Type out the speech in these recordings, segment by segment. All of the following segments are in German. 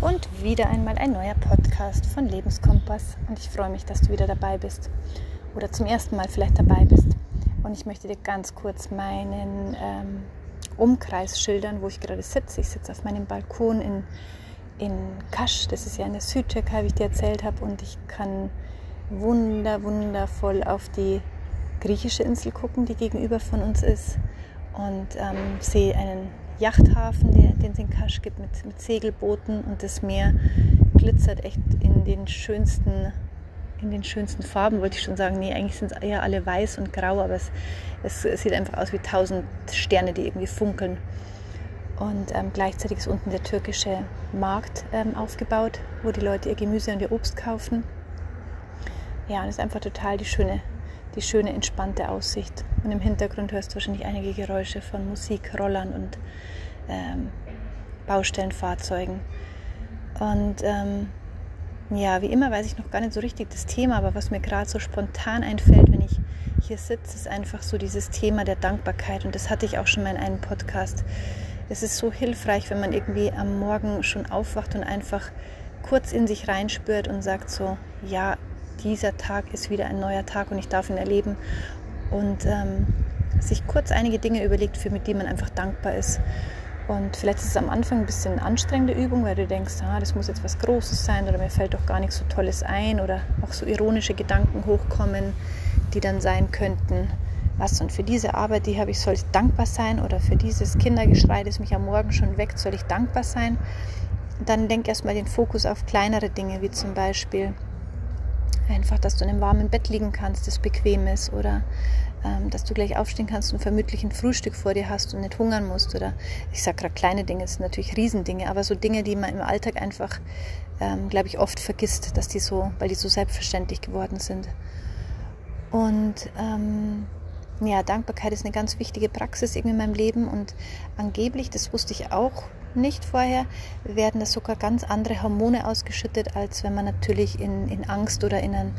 und wieder einmal ein neuer Podcast von Lebenskompass. Und ich freue mich, dass du wieder dabei bist oder zum ersten Mal vielleicht dabei bist. Und ich möchte dir ganz kurz meinen ähm, Umkreis schildern, wo ich gerade sitze. Ich sitze auf meinem Balkon in, in Kasch, das ist ja in der Südtürkei, wie ich dir erzählt habe. Und ich kann wunder, wundervoll auf die griechische Insel gucken, die gegenüber von uns ist. Und ähm, sehe einen Yachthafen, der, den es in Kasch gibt, mit, mit Segelbooten und das Meer glitzert echt in den schönsten in den schönsten Farben, wollte ich schon sagen. Nee, eigentlich sind es eher alle weiß und grau, aber es, es, sieht einfach aus wie tausend Sterne, die irgendwie funkeln. Und ähm, gleichzeitig ist unten der türkische Markt ähm, aufgebaut, wo die Leute ihr Gemüse und ihr Obst kaufen. Ja, und es ist einfach total die schöne, die schöne, entspannte Aussicht. Und im Hintergrund hörst du wahrscheinlich einige Geräusche von Musik, Rollern und ähm, Baustellenfahrzeugen. Und ähm, ja, wie immer weiß ich noch gar nicht so richtig das Thema, aber was mir gerade so spontan einfällt, wenn ich hier sitze, ist einfach so dieses Thema der Dankbarkeit. Und das hatte ich auch schon mal in einem Podcast. Es ist so hilfreich, wenn man irgendwie am Morgen schon aufwacht und einfach kurz in sich reinspürt und sagt so, ja, dieser Tag ist wieder ein neuer Tag und ich darf ihn erleben. Und ähm, sich kurz einige Dinge überlegt, für mit denen man einfach dankbar ist. Und vielleicht ist es am Anfang ein bisschen eine anstrengende Übung, weil du denkst, ah, das muss jetzt was Großes sein oder mir fällt doch gar nichts so Tolles ein oder auch so ironische Gedanken hochkommen, die dann sein könnten, was und für diese Arbeit, die habe ich, soll ich dankbar sein oder für dieses Kindergeschrei, das mich am Morgen schon weckt, soll ich dankbar sein. Dann denk erstmal den Fokus auf kleinere Dinge, wie zum Beispiel einfach, dass du in einem warmen Bett liegen kannst, das bequem ist oder ähm, dass du gleich aufstehen kannst und vermutlich ein Frühstück vor dir hast und nicht hungern musst. Oder ich sage gerade kleine Dinge, das sind natürlich Riesendinge, aber so Dinge, die man im Alltag einfach, ähm, glaube ich, oft vergisst, dass die so, weil die so selbstverständlich geworden sind. Und ähm, ja, Dankbarkeit ist eine ganz wichtige Praxis in meinem Leben und angeblich, das wusste ich auch nicht vorher, werden da sogar ganz andere Hormone ausgeschüttet, als wenn man natürlich in, in Angst oder in einem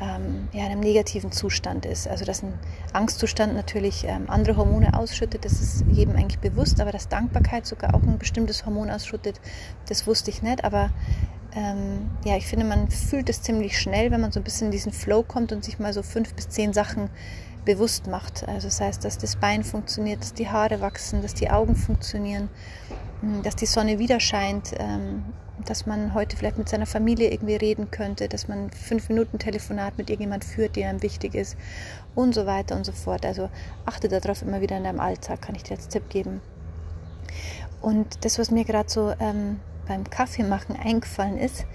ähm, ja, in einem negativen Zustand ist. Also dass ein Angstzustand natürlich ähm, andere Hormone ausschüttet, das ist jedem eigentlich bewusst, aber dass Dankbarkeit sogar auch ein bestimmtes Hormon ausschüttet, das wusste ich nicht. Aber ähm, ja, ich finde, man fühlt es ziemlich schnell, wenn man so ein bisschen in diesen Flow kommt und sich mal so fünf bis zehn Sachen bewusst macht. Also das heißt, dass das Bein funktioniert, dass die Haare wachsen, dass die Augen funktionieren, dass die Sonne wieder scheint, ähm, dass man heute vielleicht mit seiner Familie irgendwie reden könnte, dass man fünf Minuten Telefonat mit irgendjemand führt, der einem wichtig ist und so weiter und so fort. Also achte darauf immer wieder in deinem Alltag, kann ich dir als Tipp geben. Und das, was mir gerade so ähm, beim Kaffeemachen eingefallen ist,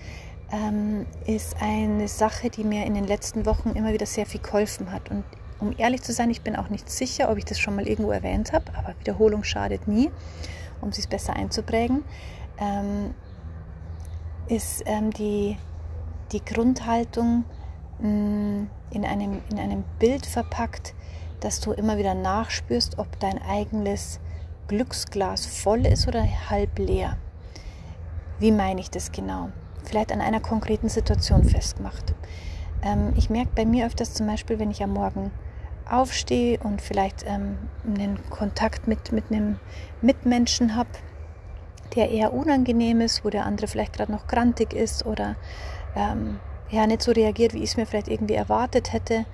ähm, ist eine Sache, die mir in den letzten Wochen immer wieder sehr viel geholfen hat. Und um ehrlich zu sein, ich bin auch nicht sicher, ob ich das schon mal irgendwo erwähnt habe, aber Wiederholung schadet nie, um sich besser einzuprägen. Ähm, ist ähm, die, die Grundhaltung mh, mm, in, einem, in einem Bild verpackt, dass du immer wieder nachspürst, ob dein eigenes Glücksglas voll ist oder halb leer. Wie meine ich das genau? Vielleicht an einer konkreten Situation festgemacht. Ähm, ich merke bei mir öfters zum Beispiel, wenn ich am Morgen aufstehe und vielleicht ähm, einen Kontakt mit, mit einem Mitmenschen habe, der eher unangenehm ist, wo der andere vielleicht gerade noch grantig ist oder ähm, ja nicht so reagiert, wie ich es mir vielleicht irgendwie erwartet hätte,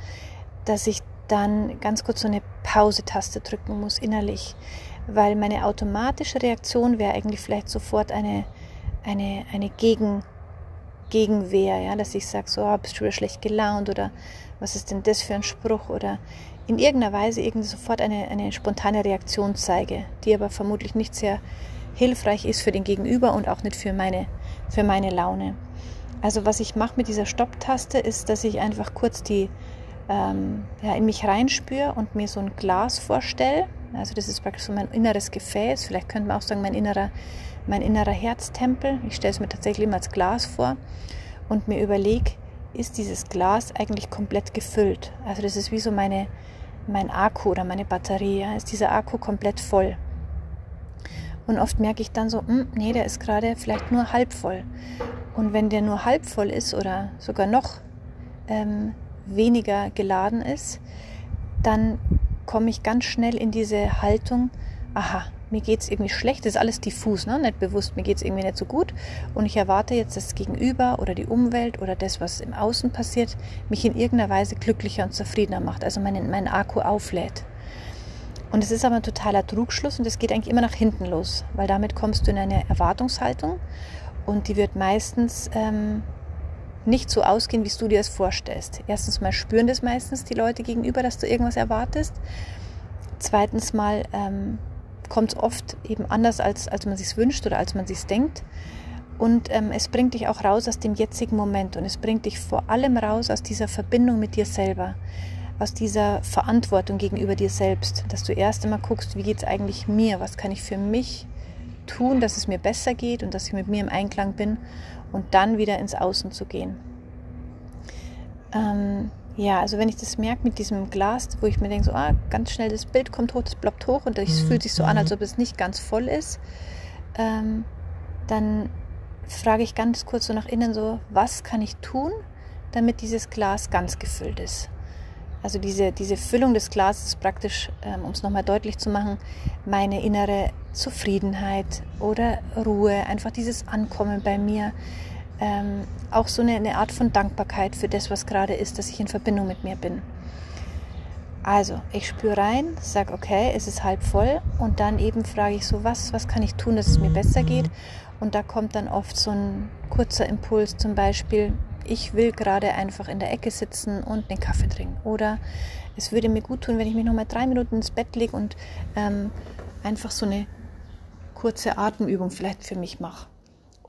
dass ich dann ganz kurz so eine Pause-Taste drücken muss innerlich, weil meine automatische Reaktion wäre eigentlich vielleicht sofort eine, eine, eine Gegen, Gegenwehr, ja, dass ich sage, so, oh, bist du wieder schlecht gelaunt oder was ist denn das für ein Spruch oder in irgendeiner Weise irgendwie sofort eine, eine spontane Reaktion zeige, die aber vermutlich nicht sehr hilfreich ist für den Gegenüber und auch nicht für meine, für meine Laune. Also was ich mache mit dieser Stopptaste ist, dass ich einfach kurz die ähm, ja, in mich reinspüre und mir so ein Glas vorstelle. Also das ist praktisch so mein inneres Gefäß. Vielleicht könnte man auch sagen mein innerer, mein innerer Herztempel. Ich stelle es mir tatsächlich immer als Glas vor und mir überlege, ist dieses Glas eigentlich komplett gefüllt? Also das ist wie so meine, mein Akku oder meine Batterie. Ja? Ist dieser Akku komplett voll? Und oft merke ich dann so, hm, nee, der ist gerade vielleicht nur halb voll. Und wenn der nur halb voll ist oder sogar noch ähm, weniger geladen ist, dann komme ich ganz schnell in diese Haltung, aha, mir geht es irgendwie schlecht, das ist alles diffus, ne? nicht bewusst, mir geht es irgendwie nicht so gut und ich erwarte jetzt, dass das Gegenüber oder die Umwelt oder das, was im Außen passiert, mich in irgendeiner Weise glücklicher und zufriedener macht, also meinen mein Akku auflädt. Und es ist aber ein totaler Trugschluss und es geht eigentlich immer nach hinten los, weil damit kommst du in eine Erwartungshaltung und die wird meistens ähm, nicht so ausgehen, wie du dir das vorstellst. Erstens mal spüren das meistens die Leute gegenüber, dass du irgendwas erwartest. Zweitens mal ähm, kommt es oft eben anders, als, als man sich wünscht oder als man sich denkt. Und ähm, es bringt dich auch raus aus dem jetzigen Moment und es bringt dich vor allem raus aus dieser Verbindung mit dir selber, aus dieser Verantwortung gegenüber dir selbst, dass du erst einmal guckst, wie geht es eigentlich mir, was kann ich für mich tun, dass es mir besser geht und dass ich mit mir im Einklang bin und dann wieder ins Außen zu gehen. Ähm, ja, also wenn ich das merke mit diesem Glas, wo ich mir denke, so, ah, ganz schnell das Bild kommt hoch, das ploppt hoch und es mhm. fühlt sich so an, als mhm. ob es nicht ganz voll ist, ähm, dann frage ich ganz kurz so nach innen so, was kann ich tun, damit dieses Glas ganz gefüllt ist? Also diese, diese Füllung des Glases ist praktisch, ähm, um es nochmal deutlich zu machen, meine innere Zufriedenheit oder Ruhe, einfach dieses Ankommen bei mir, ähm, auch so eine, eine Art von Dankbarkeit für das, was gerade ist, dass ich in Verbindung mit mir bin. Also, ich spüre rein, sage, okay, es ist halb voll und dann eben frage ich so, was, was kann ich tun, dass es mir besser geht? Und da kommt dann oft so ein kurzer Impuls, zum Beispiel, ich will gerade einfach in der Ecke sitzen und einen Kaffee trinken. Oder es würde mir gut tun, wenn ich mich noch mal drei Minuten ins Bett lege und ähm, einfach so eine kurze Atemübung vielleicht für mich mache.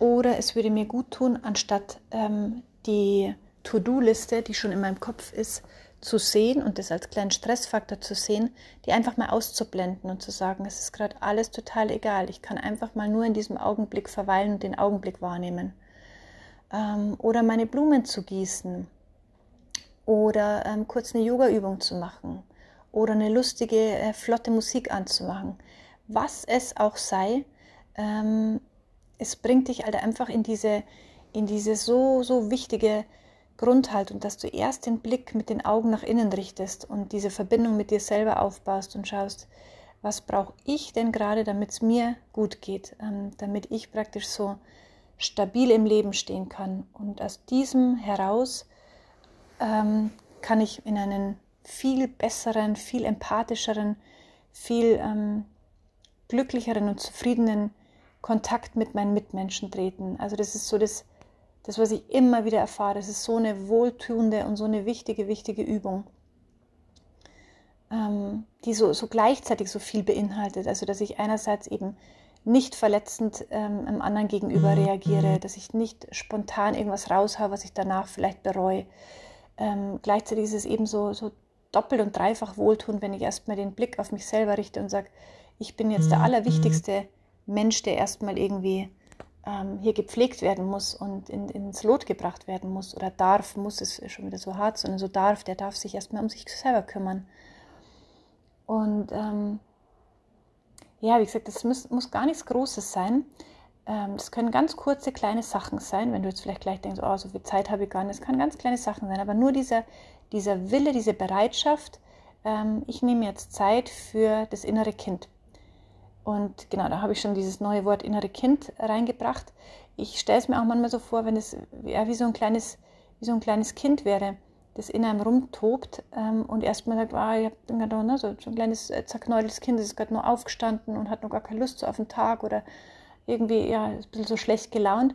Oder es würde mir gut tun, anstatt ähm, die To-Do-Liste, die schon in meinem Kopf ist, zu sehen und das als kleinen Stressfaktor zu sehen, die einfach mal auszublenden und zu sagen, es ist gerade alles total egal. Ich kann einfach mal nur in diesem Augenblick verweilen und den Augenblick wahrnehmen. Ähm, oder meine Blumen zu gießen. Oder ähm, kurz eine Yoga-Übung zu machen. Oder eine lustige, äh, flotte Musik anzumachen. Was es auch sei, ähm, es bringt dich halt einfach in diese, in diese so, so wichtige Grundhaltung, dass du erst den Blick mit den Augen nach innen richtest und diese Verbindung mit dir selber aufbaust und schaust, was brauche ich denn gerade, damit es mir gut geht, ähm, damit ich praktisch so stabil im Leben stehen kann. Und aus diesem heraus ähm, kann ich in einen viel besseren, viel empathischeren, viel ähm, glücklicheren und zufriedenen Kontakt mit meinen Mitmenschen treten. Also das ist so das, das, was ich immer wieder erfahre. Das ist so eine wohltuende und so eine wichtige, wichtige Übung, ähm, die so, so gleichzeitig so viel beinhaltet. Also dass ich einerseits eben nicht verletzend ähm, einem anderen gegenüber mhm. reagiere, mhm. dass ich nicht spontan irgendwas raushaue, was ich danach vielleicht bereue. Ähm, gleichzeitig ist es eben so, so doppelt und dreifach wohltun, wenn ich erstmal den Blick auf mich selber richte und sage, ich bin jetzt der mhm. allerwichtigste Mensch, der erstmal irgendwie ähm, hier gepflegt werden muss und in, ins Lot gebracht werden muss oder darf, muss es schon wieder so hart, sondern so darf, der darf sich erstmal um sich selber kümmern. Und ähm, ja, wie gesagt, das muss, muss gar nichts Großes sein. Ähm, das können ganz kurze, kleine Sachen sein, wenn du jetzt vielleicht gleich denkst, oh, so viel Zeit habe ich gar nicht. Das kann ganz kleine Sachen sein, aber nur dieser, dieser Wille, diese Bereitschaft, ähm, ich nehme jetzt Zeit für das innere Kind. Und genau, da habe ich schon dieses neue Wort innere Kind reingebracht. Ich stelle es mir auch manchmal so vor, wenn es wie, so ein kleines, wie so ein kleines Kind wäre, das in einem rumtobt ähm, und erstmal sagt, ah, ich habe gerade ne, so, ein kleines äh, zerknäueltes Kind, das ist gerade nur aufgestanden und hat noch gar keine Lust so auf den Tag oder irgendwie ja, ist ein bisschen so schlecht gelaunt,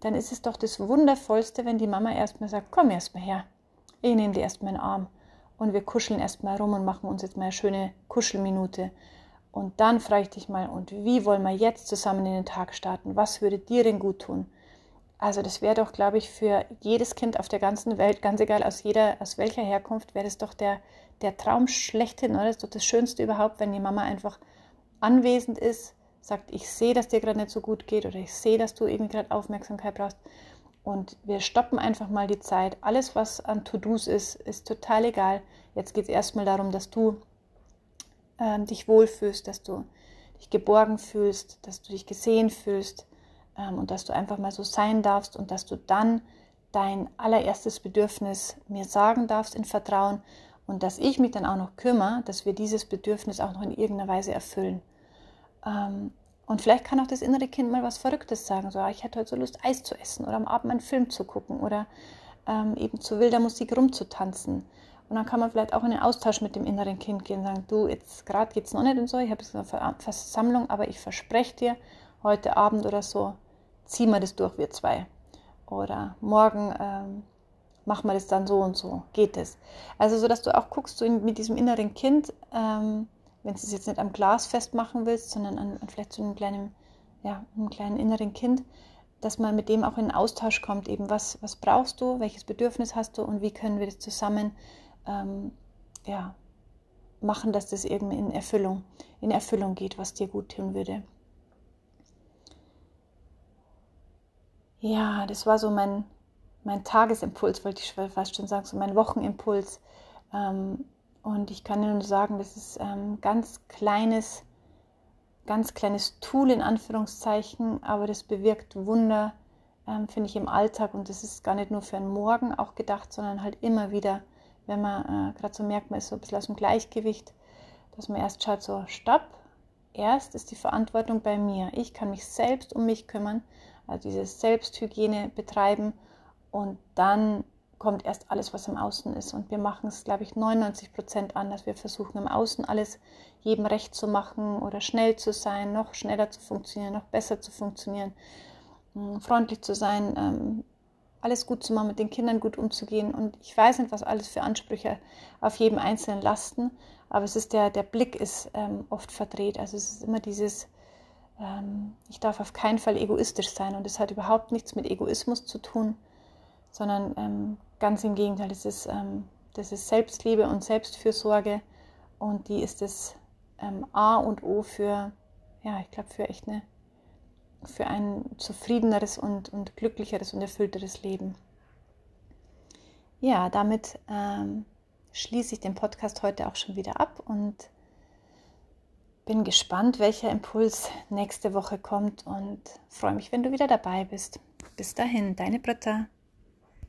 dann ist es doch das Wundervollste, wenn die Mama erstmal sagt, komm erstmal her, ich nehme dir erstmal einen Arm und wir kuscheln erstmal rum und machen uns jetzt mal eine schöne Kuschelminute. Und dann frage ich dich mal, und wie wollen wir jetzt zusammen in den Tag starten? Was würde dir denn gut tun? Also das wäre doch, glaube ich, für jedes Kind auf der ganzen Welt, ganz egal aus jeder, aus welcher Herkunft, wäre das doch der, der Traum schlechthin, oder? Das ist doch das Schönste überhaupt, wenn die Mama einfach anwesend ist, sagt, ich sehe, dass dir gerade nicht so gut geht oder ich sehe, dass du irgendwie gerade Aufmerksamkeit brauchst. Und wir stoppen einfach mal die Zeit. Alles, was an To-Dos ist, ist total egal. Jetzt geht es erstmal darum, dass du ähm, dich wohlfühlst, dass du dich geborgen fühlst, dass du dich gesehen fühlst ähm, und dass du einfach mal so sein darfst und dass du dann dein allererstes Bedürfnis mir sagen darfst in Vertrauen und dass ich mich dann auch noch kümmere, dass wir dieses Bedürfnis auch noch in irgendeiner Weise erfüllen. Ähm, und vielleicht kann auch das innere Kind mal was Verrücktes sagen. So, ah, ich hätte heute so Lust, Eis zu essen oder am Abend einen Film zu gucken oder ähm, eben zu wilder Musik rumzutanzen. Und dann kann man vielleicht auch in den Austausch mit dem inneren Kind gehen und sagen, du, jetzt gerade geht es noch nicht und so, ich habe jetzt eine Versammlung, aber ich verspreche dir, heute Abend oder so, ziehen wir das durch, wir zwei. Oder morgen ähm, machen wir das dann so und so, geht es. Also so, dass du auch guckst, so mit diesem inneren Kind, ähm, wenn du es jetzt nicht am Glas festmachen willst, sondern an, an vielleicht so einem kleinen, ja, einem kleinen inneren Kind, dass man mit dem auch in Austausch kommt, eben was, was brauchst du, welches Bedürfnis hast du? Und wie können wir das zusammen ähm, ja, machen, dass das irgendwie in Erfüllung, in Erfüllung geht, was dir gut tun würde. Ja, das war so mein, mein Tagesimpuls, wollte ich fast schon sagen, so mein Wochenimpuls. Ähm, und ich kann nur sagen, das ist ähm, ganz kleines, ganz kleines Tool in Anführungszeichen, aber das bewirkt Wunder, ähm, finde ich, im Alltag. Und das ist gar nicht nur für einen Morgen auch gedacht, sondern halt immer wieder, wenn man äh, gerade so merkt, man ist so ein bisschen aus dem Gleichgewicht, dass man erst schaut, so stopp, erst ist die Verantwortung bei mir. Ich kann mich selbst um mich kümmern, also diese Selbsthygiene betreiben und dann kommt erst alles, was im Außen ist. Und wir machen es, glaube ich, 99 Prozent anders. Wir versuchen im Außen alles jedem recht zu machen oder schnell zu sein, noch schneller zu funktionieren, noch besser zu funktionieren, hm, freundlich zu sein, ähm, alles gut zu machen, mit den Kindern gut umzugehen. Und ich weiß nicht, was alles für Ansprüche auf jedem Einzelnen lasten, aber es ist der, der Blick ist ähm, oft verdreht. Also es ist immer dieses, ähm, ich darf auf keinen Fall egoistisch sein. Und es hat überhaupt nichts mit Egoismus zu tun, sondern ähm, Ganz im Gegenteil, das ist, ähm, das ist Selbstliebe und Selbstfürsorge und die ist das ähm, A und O für, ja, ich glaube, für echt eine, für ein zufriedeneres und, und glücklicheres und erfüllteres Leben. Ja, damit ähm, schließe ich den Podcast heute auch schon wieder ab und bin gespannt, welcher Impuls nächste Woche kommt und freue mich, wenn du wieder dabei bist. Bis dahin, deine Britta.